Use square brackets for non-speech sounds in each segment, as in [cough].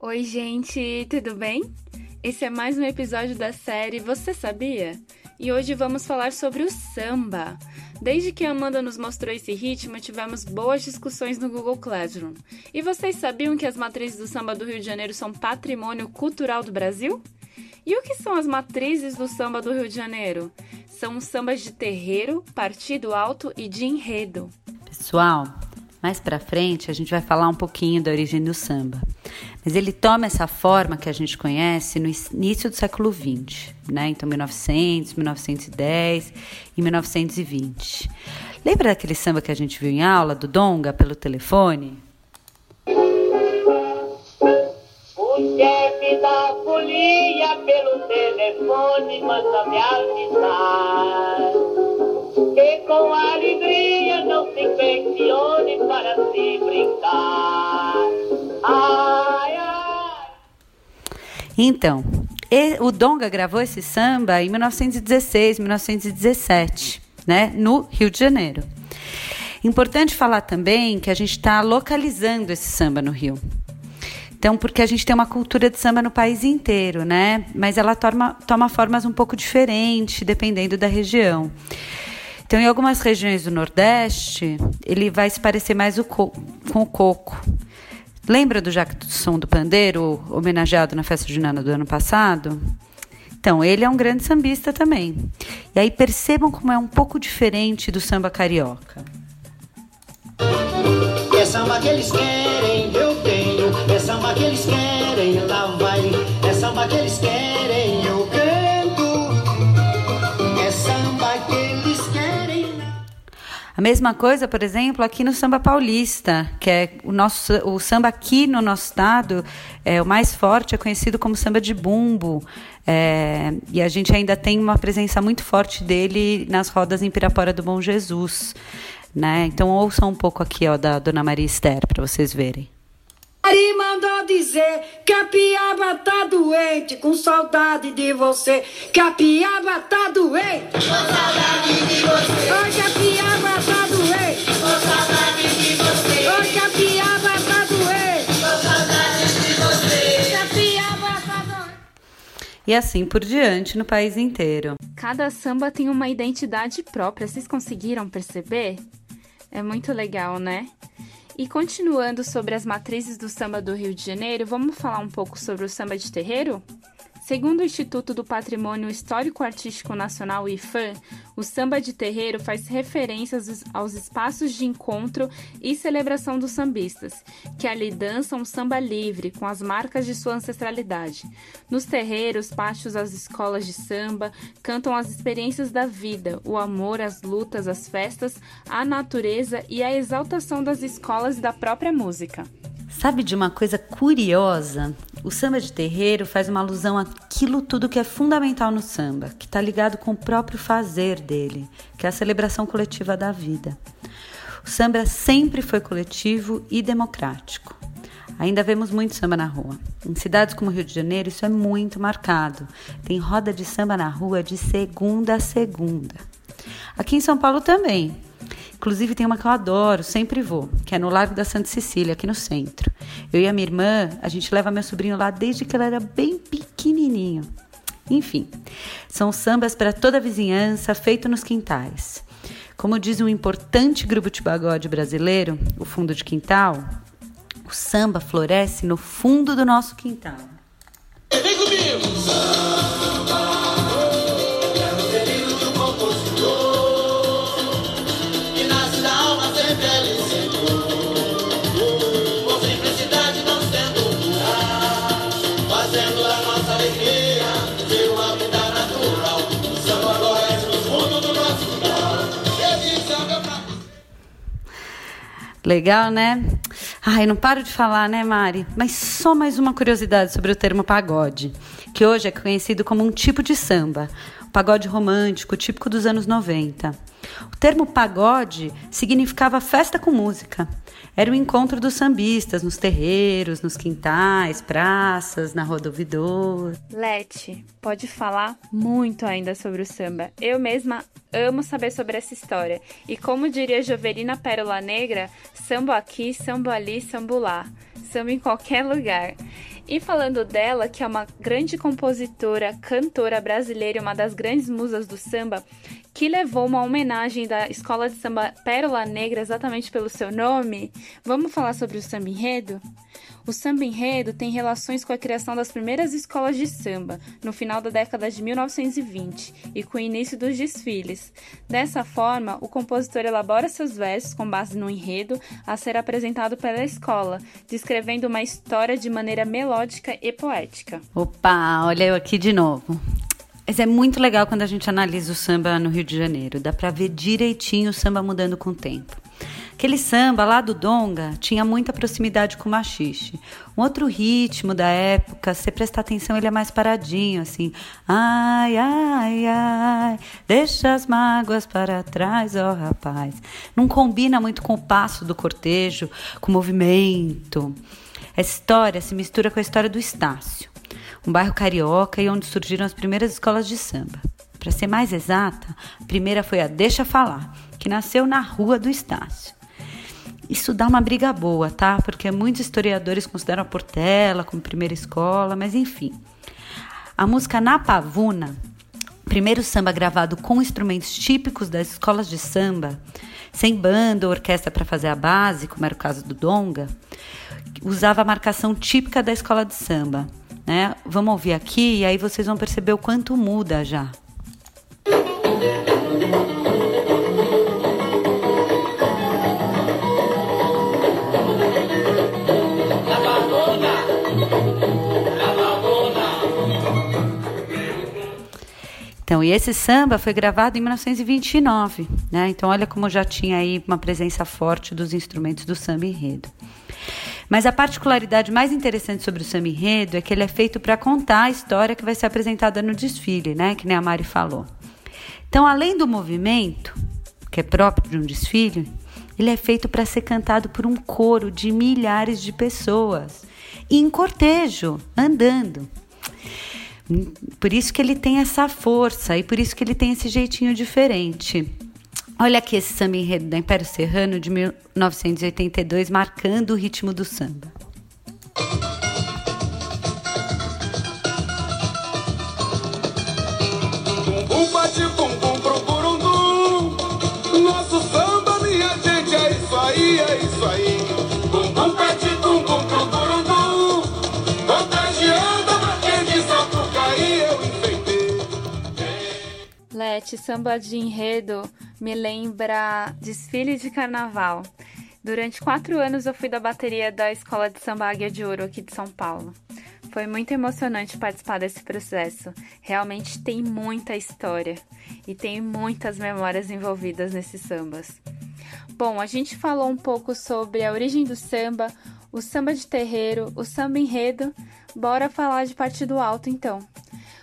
Oi, gente, tudo bem? Esse é mais um episódio da série Você Sabia? E hoje vamos falar sobre o samba. Desde que a Amanda nos mostrou esse ritmo, tivemos boas discussões no Google Classroom. E vocês sabiam que as matrizes do samba do Rio de Janeiro são patrimônio cultural do Brasil? E o que são as matrizes do samba do Rio de Janeiro? São os sambas de terreiro, partido alto e de enredo. Pessoal, mais para frente a gente vai falar um pouquinho da origem do samba. Mas ele toma essa forma que a gente conhece no início do século XX, né? Então 1900, 1910 e 1920. Lembra daquele samba que a gente viu em aula do Donga pelo telefone? O chefe da folia pelo telefone manda me avisar que com alegria não se questione para se brincar. Então, o Donga gravou esse samba em 1916, 1917, né, no Rio de Janeiro. Importante falar também que a gente está localizando esse samba no Rio. Então, porque a gente tem uma cultura de samba no país inteiro, né? Mas ela toma, toma formas um pouco diferentes, dependendo da região. Então, em algumas regiões do Nordeste, ele vai se parecer mais o co- com o coco. Lembra do Jackson do Pandeiro, homenageado na festa junina do ano passado? Então, ele é um grande sambista também. E aí percebam como é um pouco diferente do samba carioca. É samba que eles querem, eu tenho. É samba que eles querem, lá A mesma coisa, por exemplo, aqui no samba paulista, que é o nosso o samba aqui no nosso estado, é o mais forte, é conhecido como samba de bumbo. É, e a gente ainda tem uma presença muito forte dele nas rodas em Pirapora do Bom Jesus. Né? Então ouçam um pouco aqui ó, da Dona Maria Esther para vocês verem. Ari mandou dizer que a piaba tá doente, com saudade de você. Que a piaba tá doente. Com saudade de você. Oi, que a piaba tá doente. Com saudade de você. Oi, que a piaba tá doente. Com saudade de você. Que a piaba tá doente. E assim por diante no país inteiro. Cada samba tem uma identidade própria, vocês conseguiram perceber? É muito legal, né? E continuando sobre as matrizes do samba do Rio de Janeiro, vamos falar um pouco sobre o samba de terreiro? Segundo o Instituto do Patrimônio Histórico-Artístico Nacional IFAM, o samba de terreiro faz referências aos- espaços de encontro e celebração dos sambistas, que ali dançam samba livre com as marcas de sua ancestralidade. Nos terreiros, pátios, as escolas de samba cantam as experiências da vida, o amor, as lutas, as festas, a natureza e a exaltação das escolas e da própria música. Sabe de uma coisa curiosa? O samba de terreiro faz uma alusão àquilo tudo que é fundamental no samba, que está ligado com o próprio fazer dele, que é a celebração coletiva da vida. O samba sempre foi coletivo e democrático. Ainda vemos muito samba na rua. Em cidades como Rio de Janeiro, isso é muito marcado. Tem roda de samba na rua de segunda a segunda. Aqui em São Paulo também. Inclusive tem uma que eu adoro, sempre vou, que é no Largo da Santa Cecília, aqui no centro. Eu e a minha irmã, a gente leva meu sobrinho lá desde que ele era bem pequenininho. Enfim, são sambas para toda a vizinhança, feito nos quintais. Como diz um importante grupo de pagode brasileiro, o Fundo de Quintal, o samba floresce no fundo do nosso quintal. Vem comigo! Legal, né? Ai, não paro de falar, né, Mari? Mas só mais uma curiosidade sobre o termo pagode, que hoje é conhecido como um tipo de samba, o pagode romântico, típico dos anos 90. O termo pagode significava festa com música. Era o encontro dos sambistas nos terreiros, nos quintais, praças, na Rua do Ouvidor. Leti, pode falar muito ainda sobre o samba. Eu mesma amo saber sobre essa história. E como diria Jovelina Pérola Negra, samba aqui, samba ali, samba lá. Samba em qualquer lugar. E falando dela, que é uma grande compositora, cantora brasileira e uma das grandes musas do samba, que levou uma homenagem da escola de samba Pérola Negra exatamente pelo seu nome, vamos falar sobre o samba enredo? O samba enredo tem relações com a criação das primeiras escolas de samba, no final da década de 1920, e com o início dos desfiles. Dessa forma, o compositor elabora seus versos com base no enredo a ser apresentado pela escola, descrevendo uma história de maneira melódica e poética. Opa, olha eu aqui de novo. Mas é muito legal quando a gente analisa o samba no Rio de Janeiro. Dá para ver direitinho o samba mudando com o tempo. Aquele samba lá do Donga tinha muita proximidade com o machixe. Um outro ritmo da época, se você prestar atenção, ele é mais paradinho, assim. Ai, ai, ai, deixa as mágoas para trás, ó oh, rapaz. Não combina muito com o passo do cortejo, com o movimento. Essa história se mistura com a história do Estácio um bairro carioca e onde surgiram as primeiras escolas de samba. Para ser mais exata, a primeira foi a Deixa Falar, que nasceu na Rua do Estácio. Isso dá uma briga boa, tá? Porque muitos historiadores consideram a Portela como primeira escola, mas enfim. A música Na Pavuna, primeiro samba gravado com instrumentos típicos das escolas de samba, sem banda ou orquestra para fazer a base, como era o caso do Donga, usava a marcação típica da escola de samba, né? Vamos ouvir aqui e aí vocês vão perceber o quanto muda já. Então, e esse samba foi gravado em 1929, né? Então, olha como já tinha aí uma presença forte dos instrumentos do samba enredo. Mas a particularidade mais interessante sobre o samba enredo é que ele é feito para contar a história que vai ser apresentada no desfile, né? Que nem a Mari falou. Então, além do movimento, que é próprio de um desfile, ele é feito para ser cantado por um coro de milhares de pessoas, em cortejo, andando. Por isso que ele tem essa força e por isso que ele tem esse jeitinho diferente. Olha aqui esse samba enredo da Império Serrano de 1982, marcando o ritmo do samba. Bumbum bate bumbum pro burundum Nosso samba, minha gente, é isso aí, é isso aí. Bumbum bate bumbum pro burundum Contagiando pra quem de salto cair, eu enfeitei. Lete, samba de enredo me lembra desfile de carnaval. Durante quatro anos eu fui da bateria da Escola de Samba Águia de Ouro aqui de São Paulo. Foi muito emocionante participar desse processo. Realmente tem muita história e tem muitas memórias envolvidas nesses sambas. Bom, a gente falou um pouco sobre a origem do samba, o samba de terreiro, o samba enredo. Bora falar de partido alto então.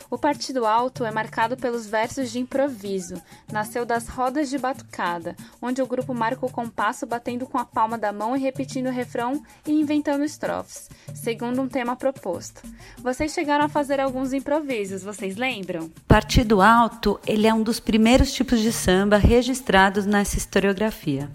O Partido Alto é marcado pelos versos de improviso. Nasceu das rodas de batucada, onde o grupo marca o compasso batendo com a palma da mão e repetindo o refrão e inventando estrofes, segundo um tema proposto. Vocês chegaram a fazer alguns improvisos, vocês lembram? Partido Alto, ele é um dos primeiros tipos de samba registrados nessa historiografia.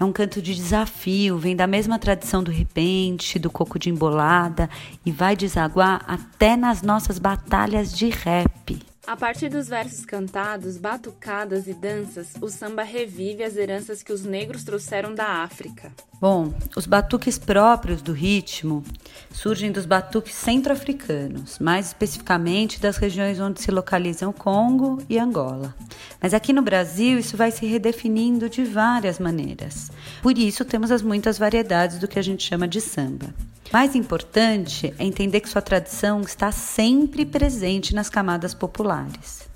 É um canto de desafio, vem da mesma tradição do repente, do coco de embolada e vai desaguar até nas nossas batalhas de rap. A partir dos versos cantados, batucadas e danças, o samba revive as heranças que os negros trouxeram da África. Bom, os batuques próprios do ritmo surgem dos batuques centro-africanos, mais especificamente das regiões onde se localizam Congo e Angola. Mas aqui no Brasil isso vai se redefinindo de várias maneiras. Por isso temos as muitas variedades do que a gente chama de samba. Mais importante é entender que sua tradição está sempre presente nas camadas populares.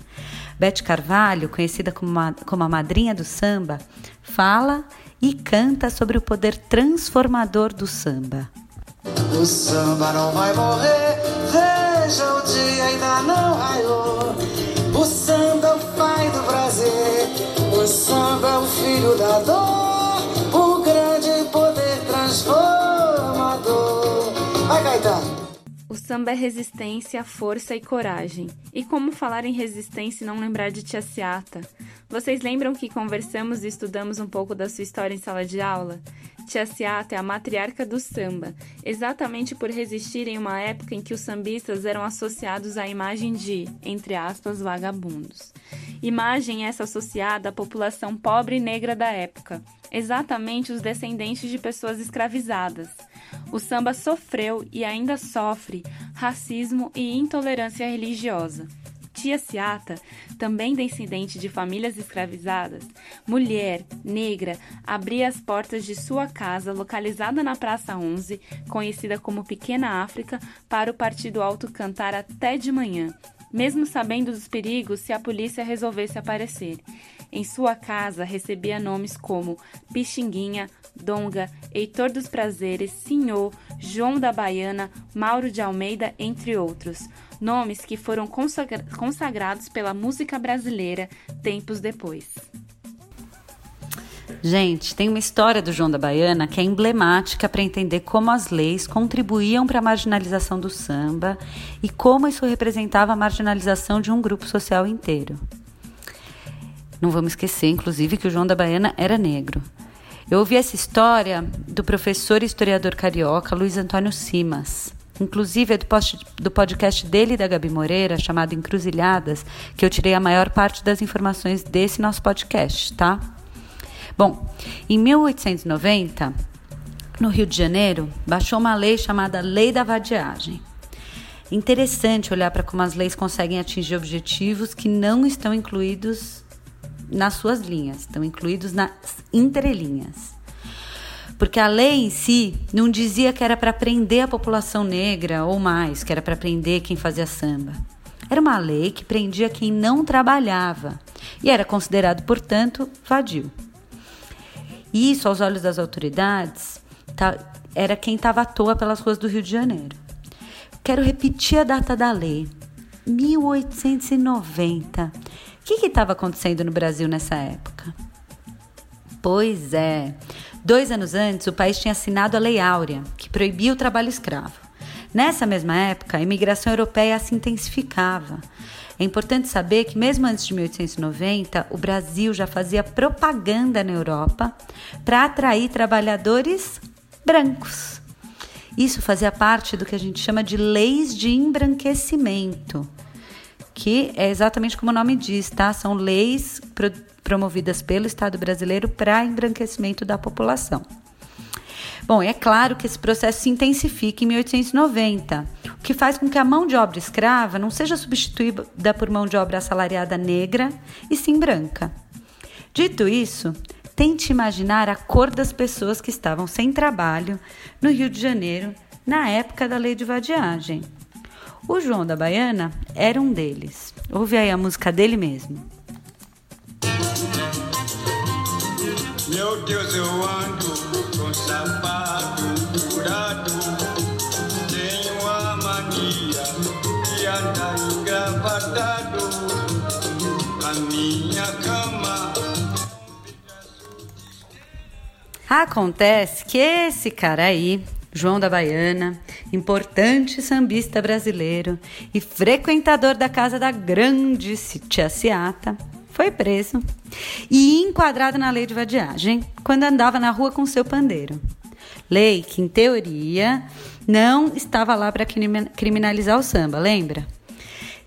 Bete Carvalho, conhecida como, a, como a madrinha do samba, fala e canta sobre o poder transformador do samba. O samba não vai morrer, veja o dia ainda não raiou. O samba é o pai do prazer, o samba é o filho da dor, o samba é resistência, força e coragem. E como falar em resistência e não lembrar de Tia Ciata? Vocês lembram que conversamos e estudamos um pouco da sua história em sala de aula? Tia Ciata é a matriarca do samba, exatamente por resistir em uma época em que os sambistas eram associados à imagem de, entre aspas, vagabundos. Imagem essa associada à população pobre e negra da época, exatamente os descendentes de pessoas escravizadas. O samba sofreu e ainda sofre racismo e intolerância religiosa. Tia Ciata, também descendente de famílias escravizadas, mulher, negra, abria as portas de sua casa, localizada na Praça 11, conhecida como Pequena África, para o Partido Alto cantar até de manhã, mesmo sabendo dos perigos se a polícia resolvesse aparecer. Em sua casa recebia nomes como Pixinguinha, Donga, Heitor dos Prazeres, Senhor, João da Baiana, Mauro de Almeida, entre outros. Nomes que foram consagra consagrados pela música brasileira tempos depois. Gente, tem uma história do João da Baiana que é emblemática para entender como as leis contribuíam para a marginalização do samba e como isso representava a marginalização de um grupo social inteiro. Não vamos esquecer, inclusive, que o João da Baiana era negro. Eu ouvi essa história do professor e historiador carioca Luiz Antônio Simas. Inclusive é do, podcast dele e da Gabi Moreira, chamado Encruzilhadas, que eu tirei a maior parte das informações desse nosso podcast, tá? Bom, em 1890, no Rio de Janeiro, baixou uma lei chamada Lei da Vadiagem. Interessante olhar para como as leis conseguem atingir objetivos que não estão incluídos nas suas linhas, estão incluídos nas entrelinhas. Porque a lei em si não dizia que era para prender a população negra ou mais, que era para prender quem fazia samba. Era uma lei que prendia quem não trabalhava e era considerado, portanto, vadio. Isso, aos olhos das autoridades, tá, era quem estava à toa pelas ruas do Rio de Janeiro. Quero repetir a data da lei: 1890. O que estava acontecendo no Brasil nessa época? Pois é, dois anos antes o país tinha assinado a Lei Áurea, que proibia o trabalho escravo. Nessa mesma época, a imigração europeia se intensificava. É importante saber que, mesmo antes de 1890, o Brasil já fazia propaganda na Europa para atrair trabalhadores brancos. Isso fazia parte do que a gente chama de leis de embranquecimento que é exatamente como o nome diz, tá? São leis pro, promovidas pelo Estado brasileiro para embranquecimento da população. Bom, é claro que esse processo se intensifica em 1890, o que faz com que a mão de obra escrava não seja substituída por mão de obra assalariada negra e sim branca. Dito isso, tente imaginar a cor das pessoas que estavam sem trabalho no Rio de Janeiro na época da lei de vadiagem. O João da Baiana era um deles. Ouve aí a música dele mesmo. Meu Deus, eu ando com sapato furado. Tenho a mania de andar engravatado. A minha cama. Acontece que esse cara aí João da Baiana, importante sambista brasileiro e frequentador da casa da grande tia Ciata, foi preso e enquadrado na lei de vadiagem quando andava na rua com seu pandeiro. Lei que, em teoria, não estava lá para criminalizar o samba, lembra?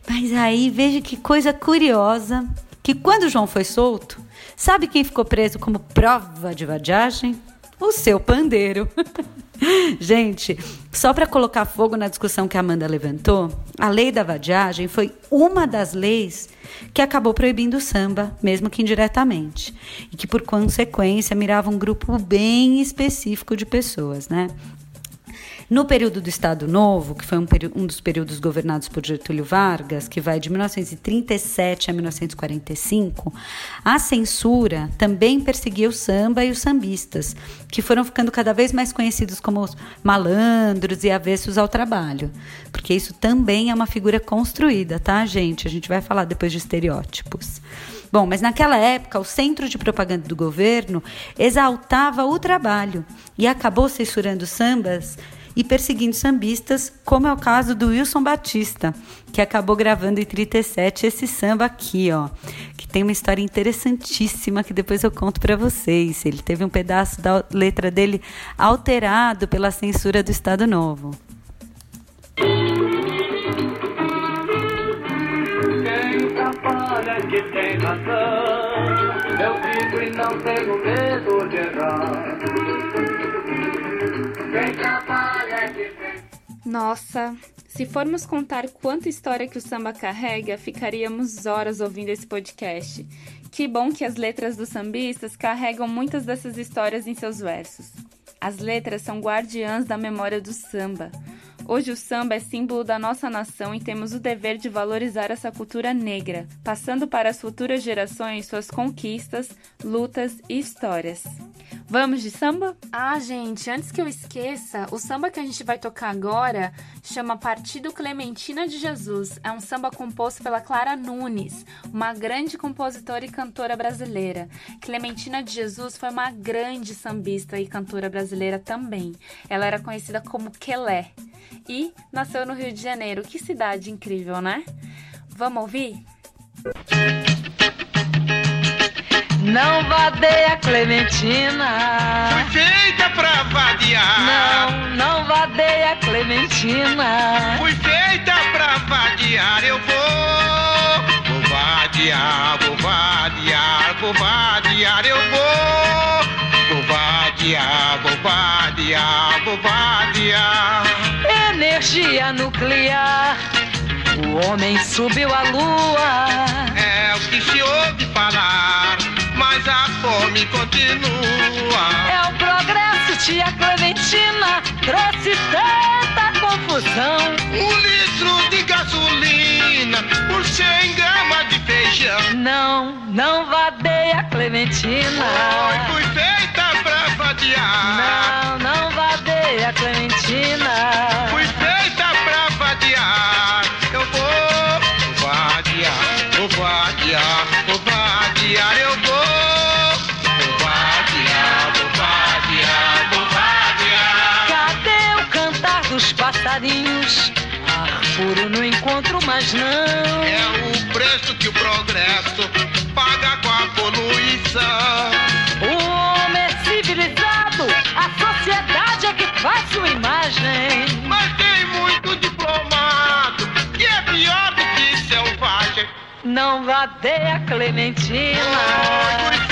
Mas aí veja que coisa curiosa que quando João foi solto, sabe quem ficou preso como prova de vadiagem? O seu pandeiro. [laughs] [laughs] Gente, só para colocar fogo na discussão que a Amanda levantou, a lei da vadiagem foi uma das leis que acabou proibindo o samba, mesmo que indiretamente, e que por consequência mirava um grupo bem específico de pessoas, né? No período do Estado Novo, que foi um, um, dos períodos governados por Getúlio Vargas, que vai de 1937 a 1945, a censura também perseguia o samba e os sambistas, que foram ficando cada vez mais conhecidos como os malandros e avessos ao trabalho. Porque isso também é uma figura construída, tá, gente? A gente vai falar depois de estereótipos. Bom, mas naquela época, o centro de propaganda do governo exaltava o trabalho e acabou censurando sambas e perseguindo sambistas, como é o caso do Wilson Batista, que acabou gravando em 37 esse samba aqui, ó, que tem uma história interessantíssima que depois eu conto para vocês. Ele teve um pedaço da letra dele alterado pela censura do Estado Novo. Que tem razão. Eu digo e não tenho medo de errar. Nossa, se formos contar quanta história que o samba carrega, ficaríamos horas ouvindo esse podcast. Que bom que as letras dos sambistas carregam muitas dessas histórias em seus versos. As letras são guardiãs da memória do samba. Hoje o samba é símbolo da nossa nação e temos o dever de valorizar essa cultura negra, passando para as futuras gerações suas conquistas, lutas e histórias. Vamos de samba? Ah, gente, antes que eu esqueça, o samba que a gente vai tocar agora chama Partido Clementina de Jesus. É um samba composto pela Clara Nunes, uma grande compositora e cantora brasileira. Clementina de Jesus foi uma grande sambista e cantora brasileira também. Ela era conhecida como Quelé e nasceu no Rio de Janeiro. Que cidade incrível, né? Vamos ouvir? Não vadeia Clementina. Foi feita pra vadiar. Não, não vadeia Clementina. Fui feita pra vadiar, eu vou. Vou vadiar, vou vadiar, vou vadiar, eu vou. Vou vadiar, vou vadiar, vou vadiar. Energia nuclear. O homem subiu à lua. É o que se ouve falar, fome continua. É o progresso, tia Clementina. Trouxe tanta confusão. Um litro de gasolina por 100 gramas de feijão. Não, não vadeia Clementina. Oi, fui feita pra vadiar. Não, não vadeia Clementina. Fui feita pra vadiar. Eu vou vadiar, vou vadiar, vou vadiar, eu vou. Dos passarinhos? Ar puro não encontro mais não. É o preço que o progresso paga com a poluição. O homem é civilizado, a sociedade é que faz sua imagem. Mas tem muito diplomado que é pior do que selvagem. Não vadeia Clementina.